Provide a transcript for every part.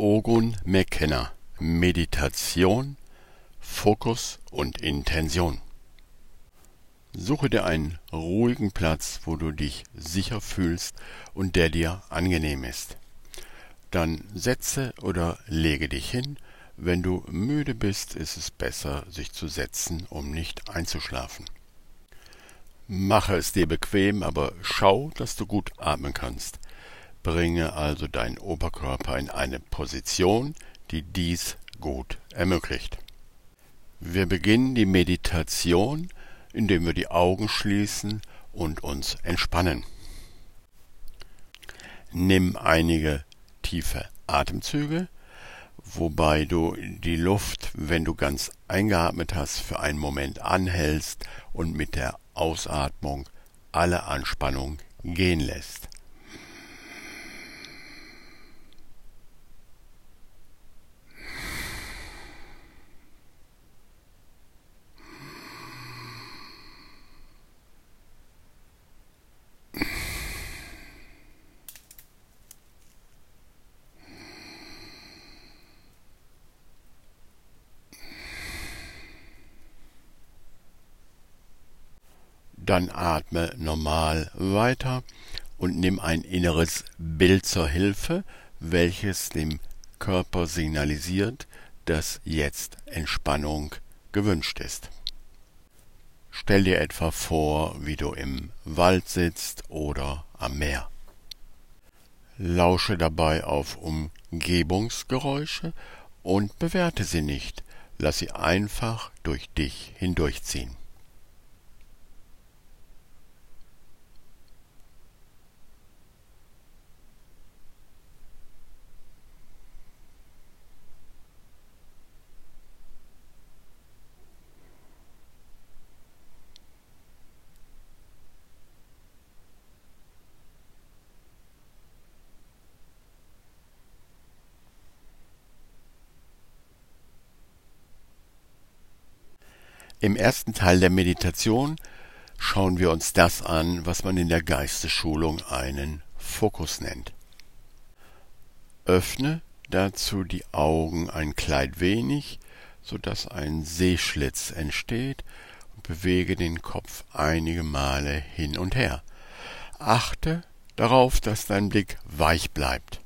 Ogun McKenna Meditation, Fokus und Intention Suche dir einen ruhigen Platz, wo du dich sicher fühlst und der dir angenehm ist. Dann setze oder lege dich hin. Wenn du müde bist, ist es besser, sich zu setzen, um nicht einzuschlafen. Mache es dir bequem, aber schau, dass du gut atmen kannst. Bringe also deinen Oberkörper in eine Position, die dies gut ermöglicht. Wir beginnen die Meditation, indem wir die Augen schließen und uns entspannen. Nimm einige tiefe Atemzüge, wobei du die Luft, wenn du ganz eingeatmet hast, für einen Moment anhältst und mit der Ausatmung alle Anspannung gehen lässt. Dann atme normal weiter und nimm ein inneres Bild zur Hilfe, welches dem Körper signalisiert, dass jetzt Entspannung gewünscht ist. Stell dir etwa vor, wie du im Wald sitzt oder am Meer. Lausche dabei auf Umgebungsgeräusche und bewerte sie nicht, lass sie einfach durch dich hindurchziehen. Im ersten Teil der Meditation schauen wir uns das an, was man in der Geistesschulung einen Fokus nennt. Öffne dazu die Augen ein kleid wenig, so dass ein Sehschlitz entsteht und bewege den Kopf einige Male hin und her. Achte darauf, dass dein Blick weich bleibt.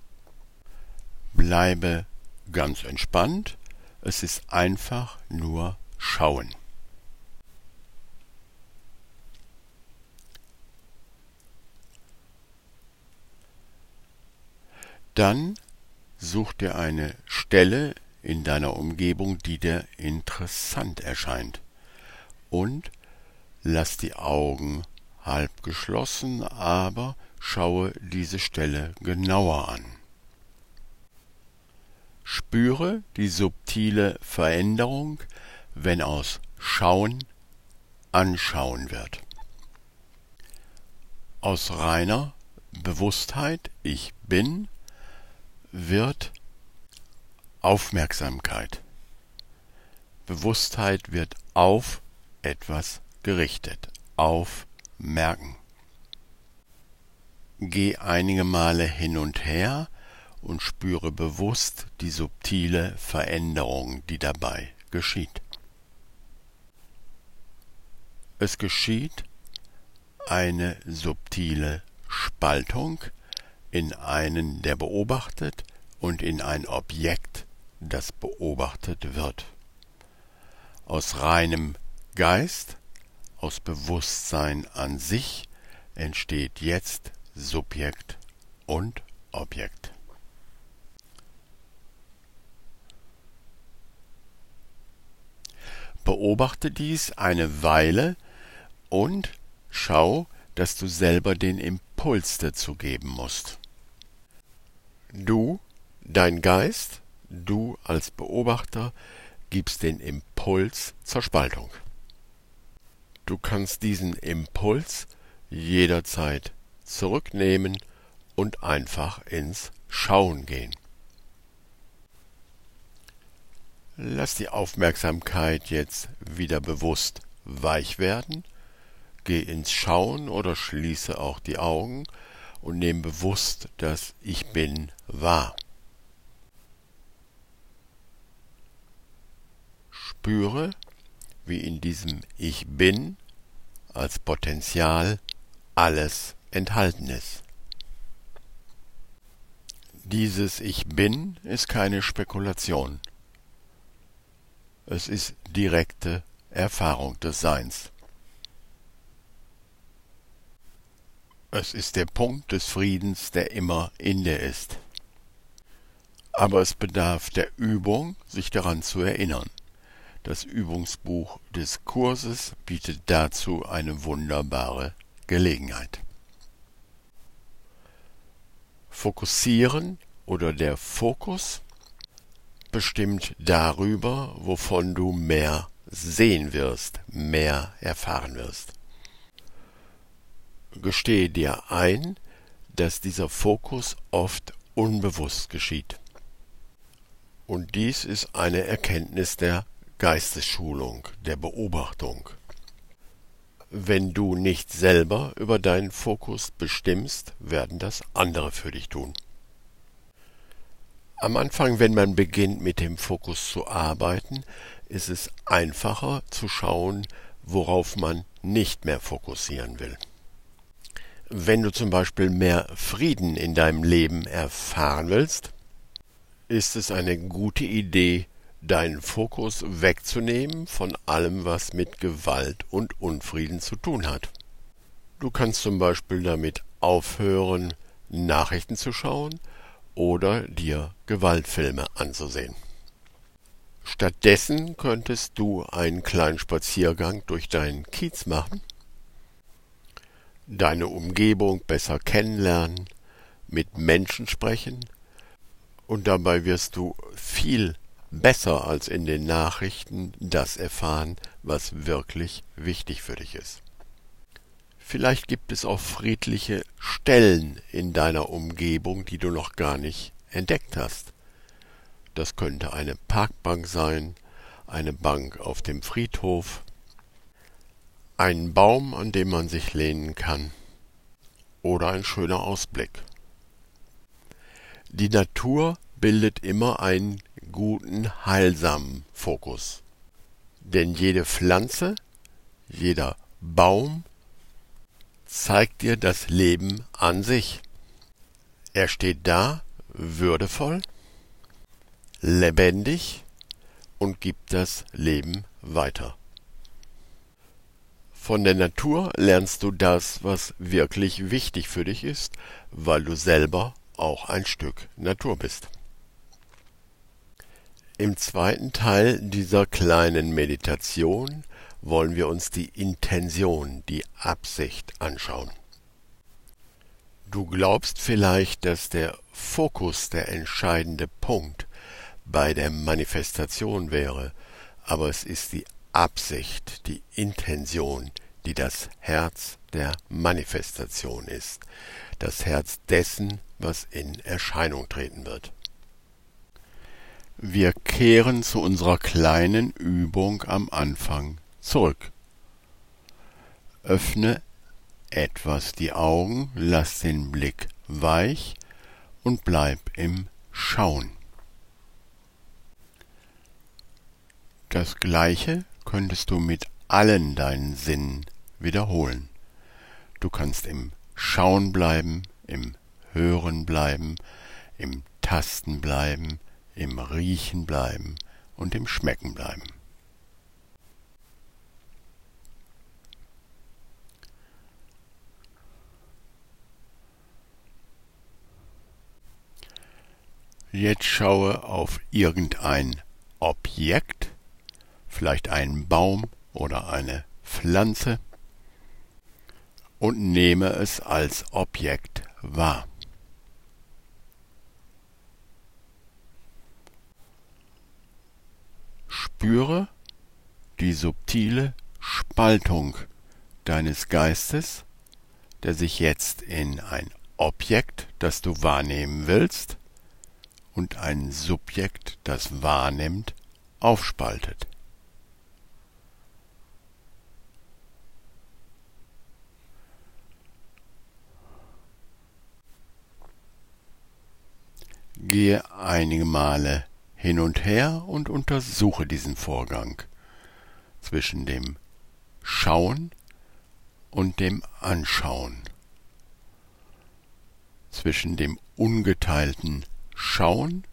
Bleibe ganz entspannt, es ist einfach nur schauen. Dann such dir eine Stelle in deiner Umgebung, die dir interessant erscheint. Und lass die Augen halb geschlossen, aber schaue diese Stelle genauer an. Spüre die subtile Veränderung, wenn aus Schauen Anschauen wird. Aus reiner Bewusstheit Ich bin wird Aufmerksamkeit. Bewusstheit wird auf etwas gerichtet. Aufmerken. Geh einige Male hin und her und spüre bewusst die subtile Veränderung, die dabei geschieht. Es geschieht eine subtile Spaltung in einen, der beobachtet, und in ein Objekt, das beobachtet wird. Aus reinem Geist, aus Bewusstsein an sich entsteht jetzt Subjekt und Objekt. Beobachte dies eine Weile und schau, dass du selber den Impuls dazu geben musst. Du, dein Geist, du als Beobachter, gibst den Impuls zur Spaltung. Du kannst diesen Impuls jederzeit zurücknehmen und einfach ins Schauen gehen. Lass die Aufmerksamkeit jetzt wieder bewusst weich werden, geh ins Schauen oder schließe auch die Augen und nehme bewusst das Ich bin wahr. Spüre, wie in diesem Ich bin als Potenzial alles enthalten ist. Dieses Ich bin ist keine Spekulation. Es ist direkte Erfahrung des Seins. Es ist der Punkt des Friedens, der immer in dir ist. Aber es bedarf der Übung, sich daran zu erinnern. Das Übungsbuch des Kurses bietet dazu eine wunderbare Gelegenheit. Fokussieren oder der Fokus bestimmt darüber, wovon du mehr sehen wirst, mehr erfahren wirst. Gestehe dir ein, dass dieser Fokus oft unbewusst geschieht. Und dies ist eine Erkenntnis der Geistesschulung, der Beobachtung. Wenn du nicht selber über deinen Fokus bestimmst, werden das andere für dich tun. Am Anfang, wenn man beginnt mit dem Fokus zu arbeiten, ist es einfacher zu schauen, worauf man nicht mehr fokussieren will. Wenn du zum Beispiel mehr Frieden in deinem Leben erfahren willst, ist es eine gute Idee, deinen Fokus wegzunehmen von allem, was mit Gewalt und Unfrieden zu tun hat. Du kannst zum Beispiel damit aufhören, Nachrichten zu schauen oder dir Gewaltfilme anzusehen. Stattdessen könntest du einen kleinen Spaziergang durch deinen Kiez machen, deine Umgebung besser kennenlernen, mit Menschen sprechen, und dabei wirst du viel besser als in den Nachrichten das erfahren, was wirklich wichtig für dich ist. Vielleicht gibt es auch friedliche Stellen in deiner Umgebung, die du noch gar nicht entdeckt hast. Das könnte eine Parkbank sein, eine Bank auf dem Friedhof, ein Baum, an dem man sich lehnen kann, oder ein schöner Ausblick. Die Natur bildet immer einen guten, heilsamen Fokus. Denn jede Pflanze, jeder Baum zeigt dir das Leben an sich. Er steht da, würdevoll, lebendig und gibt das Leben weiter. Von der Natur lernst du das, was wirklich wichtig für dich ist, weil du selber auch ein Stück Natur bist. Im zweiten Teil dieser kleinen Meditation wollen wir uns die Intention, die Absicht anschauen. Du glaubst vielleicht, dass der Fokus der entscheidende Punkt bei der Manifestation wäre, aber es ist die Absicht, die Intention, die das Herz der Manifestation ist, das Herz dessen, was in Erscheinung treten wird. Wir kehren zu unserer kleinen Übung am Anfang zurück. Öffne etwas die Augen, lass den Blick weich und bleib im Schauen. Das gleiche könntest du mit allen deinen Sinnen wiederholen. Du kannst im Schauen bleiben, im Hören bleiben, im Tasten bleiben, im Riechen bleiben und im Schmecken bleiben. Jetzt schaue auf irgendein Objekt, vielleicht einen Baum oder eine Pflanze, und nehme es als Objekt wahr. Spüre die subtile Spaltung deines Geistes, der sich jetzt in ein Objekt, das du wahrnehmen willst, und ein Subjekt, das wahrnimmt, aufspaltet. Gehe einige Male hin und her und untersuche diesen Vorgang. zwischen dem Schauen und dem Anschauen, zwischen dem ungeteilten Schauen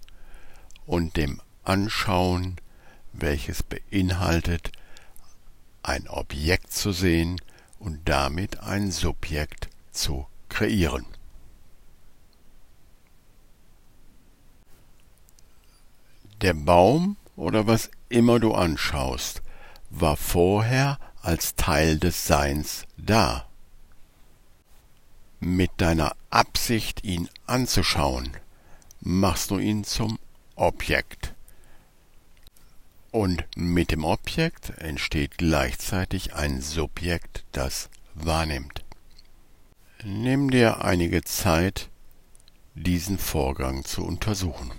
und dem Anschauen, welches beinhaltet, ein Objekt zu sehen und damit ein Subjekt zu kreieren. Der Baum oder was immer du anschaust, war vorher als Teil des Seins da. Mit deiner Absicht, ihn anzuschauen, machst du ihn zum Objekt. Und mit dem Objekt entsteht gleichzeitig ein Subjekt, das wahrnimmt. Nimm dir einige Zeit, diesen Vorgang zu untersuchen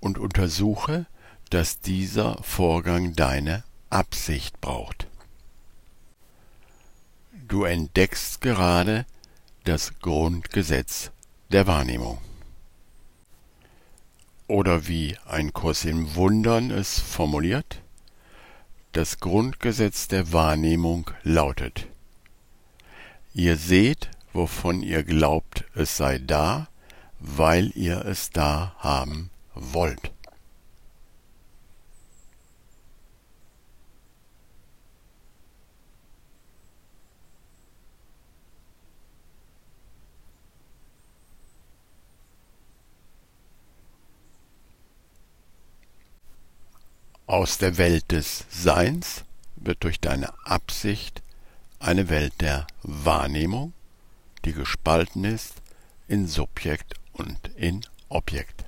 und untersuche, dass dieser Vorgang deine Absicht braucht. Du entdeckst gerade das Grundgesetz der Wahrnehmung. Oder wie ein Kurs im Wundern es formuliert, das Grundgesetz der Wahrnehmung lautet Ihr seht, wovon ihr glaubt, es sei da, weil ihr es da haben wollt. Aus der Welt des Seins wird durch deine Absicht eine Welt der Wahrnehmung, die gespalten ist in Subjekt und in Objekt.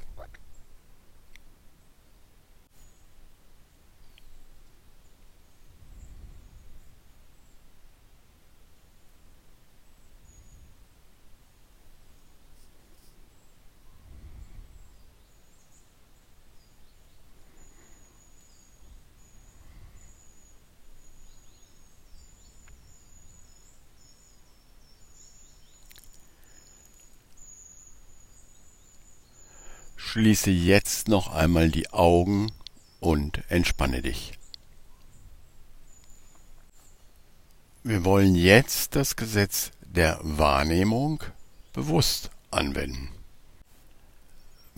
Schließe jetzt noch einmal die Augen und entspanne dich. Wir wollen jetzt das Gesetz der Wahrnehmung bewusst anwenden.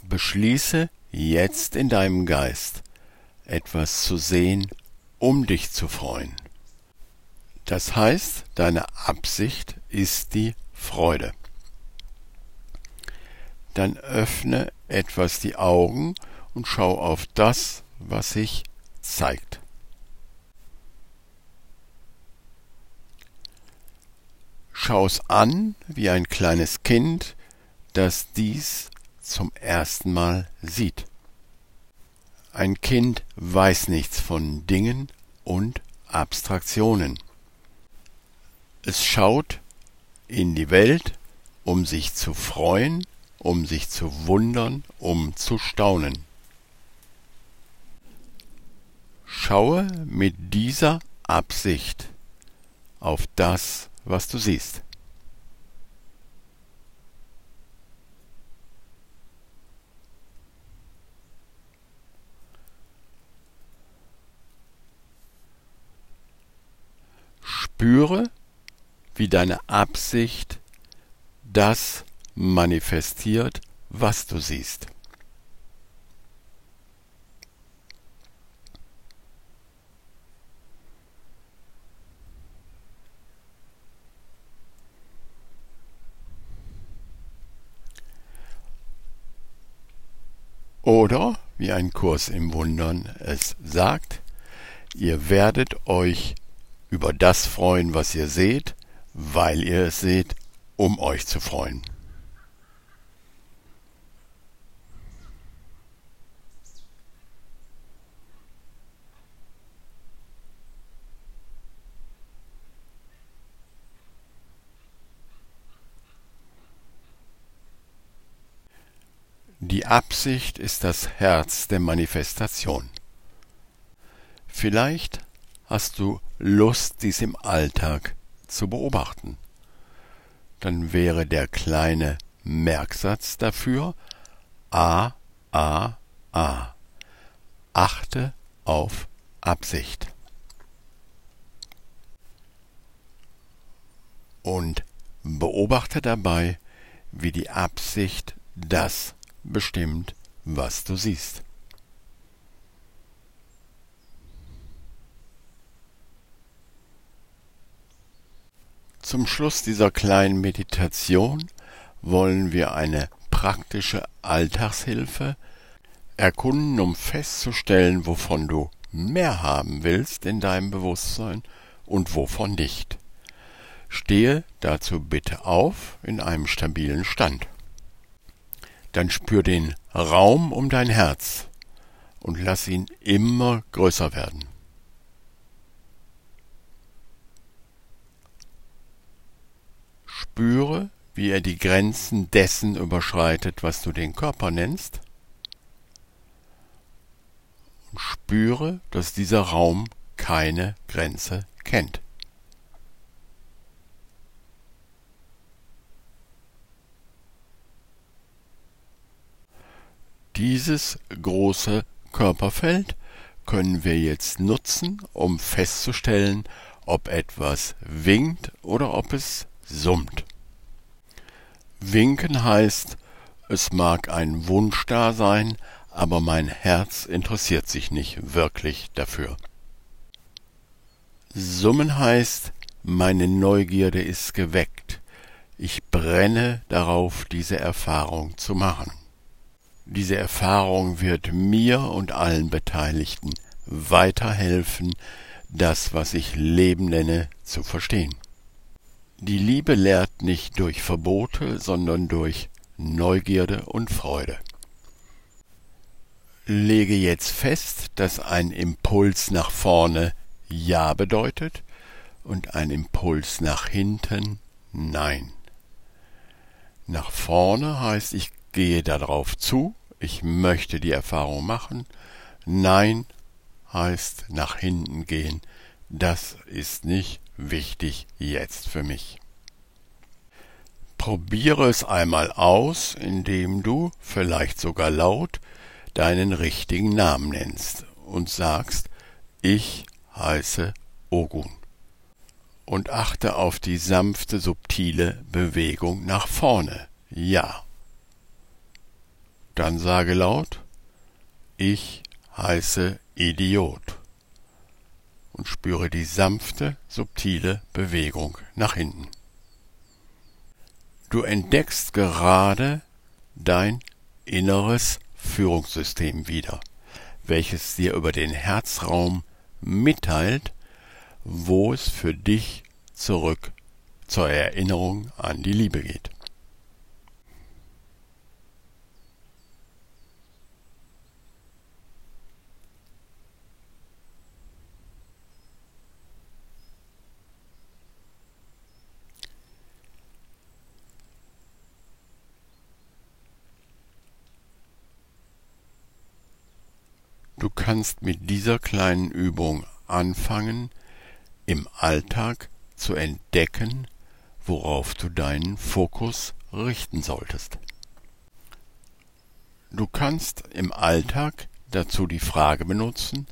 Beschließe jetzt in deinem Geist etwas zu sehen, um dich zu freuen. Das heißt, deine Absicht ist die Freude dann öffne etwas die Augen und schau auf das, was sich zeigt. Schau's an wie ein kleines Kind, das dies zum ersten Mal sieht. Ein Kind weiß nichts von Dingen und Abstraktionen. Es schaut in die Welt, um sich zu freuen um sich zu wundern, um zu staunen. Schaue mit dieser Absicht auf das, was du siehst. Spüre, wie deine Absicht das manifestiert, was du siehst. Oder, wie ein Kurs im Wundern es sagt, ihr werdet euch über das freuen, was ihr seht, weil ihr es seht, um euch zu freuen. Die Absicht ist das Herz der Manifestation. Vielleicht hast du Lust, dies im Alltag zu beobachten. Dann wäre der kleine Merksatz dafür A, A, A. Achte auf Absicht. Und beobachte dabei, wie die Absicht das bestimmt, was du siehst. Zum Schluss dieser kleinen Meditation wollen wir eine praktische Alltagshilfe erkunden, um festzustellen, wovon du mehr haben willst in deinem Bewusstsein und wovon nicht. Stehe dazu bitte auf in einem stabilen Stand. Dann spür den Raum um dein Herz und lass ihn immer größer werden. Spüre, wie er die Grenzen dessen überschreitet, was du den Körper nennst, und spüre, dass dieser Raum keine Grenze kennt. Dieses große Körperfeld können wir jetzt nutzen, um festzustellen, ob etwas winkt oder ob es summt. Winken heißt, es mag ein Wunsch da sein, aber mein Herz interessiert sich nicht wirklich dafür. Summen heißt, meine Neugierde ist geweckt, ich brenne darauf, diese Erfahrung zu machen. Diese Erfahrung wird mir und allen Beteiligten weiterhelfen, das, was ich Leben nenne, zu verstehen. Die Liebe lehrt nicht durch Verbote, sondern durch Neugierde und Freude. Lege jetzt fest, dass ein Impuls nach vorne Ja bedeutet und ein Impuls nach hinten Nein. Nach vorne heißt, ich gehe darauf zu, ich möchte die Erfahrung machen. Nein heißt nach hinten gehen, das ist nicht wichtig jetzt für mich. Probiere es einmal aus, indem du, vielleicht sogar laut, deinen richtigen Namen nennst und sagst, ich heiße Ogun. Und achte auf die sanfte, subtile Bewegung nach vorne. Ja. Dann sage laut, ich heiße Idiot und spüre die sanfte, subtile Bewegung nach hinten. Du entdeckst gerade dein inneres Führungssystem wieder, welches dir über den Herzraum mitteilt, wo es für dich zurück zur Erinnerung an die Liebe geht. Kannst mit dieser kleinen Übung anfangen, im Alltag zu entdecken, worauf du deinen Fokus richten solltest. Du kannst im Alltag dazu die Frage benutzen,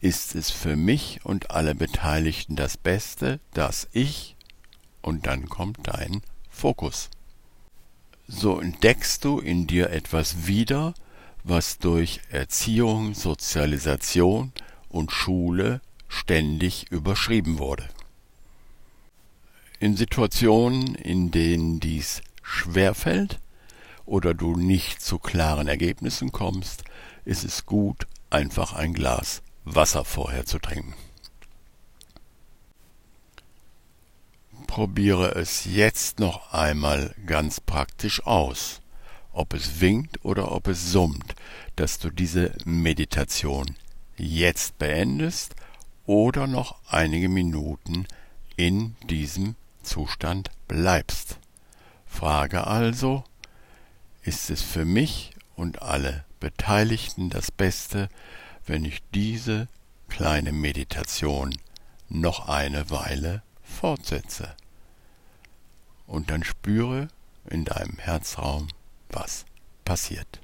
ist es für mich und alle Beteiligten das Beste, dass ich und dann kommt dein Fokus. So entdeckst du in dir etwas wieder, was durch Erziehung, Sozialisation und Schule ständig überschrieben wurde. In Situationen, in denen dies schwerfällt oder du nicht zu klaren Ergebnissen kommst, ist es gut, einfach ein Glas Wasser vorher zu trinken. Probiere es jetzt noch einmal ganz praktisch aus ob es winkt oder ob es summt, dass du diese Meditation jetzt beendest oder noch einige Minuten in diesem Zustand bleibst. Frage also, ist es für mich und alle Beteiligten das Beste, wenn ich diese kleine Meditation noch eine Weile fortsetze? Und dann spüre in deinem Herzraum, was passiert.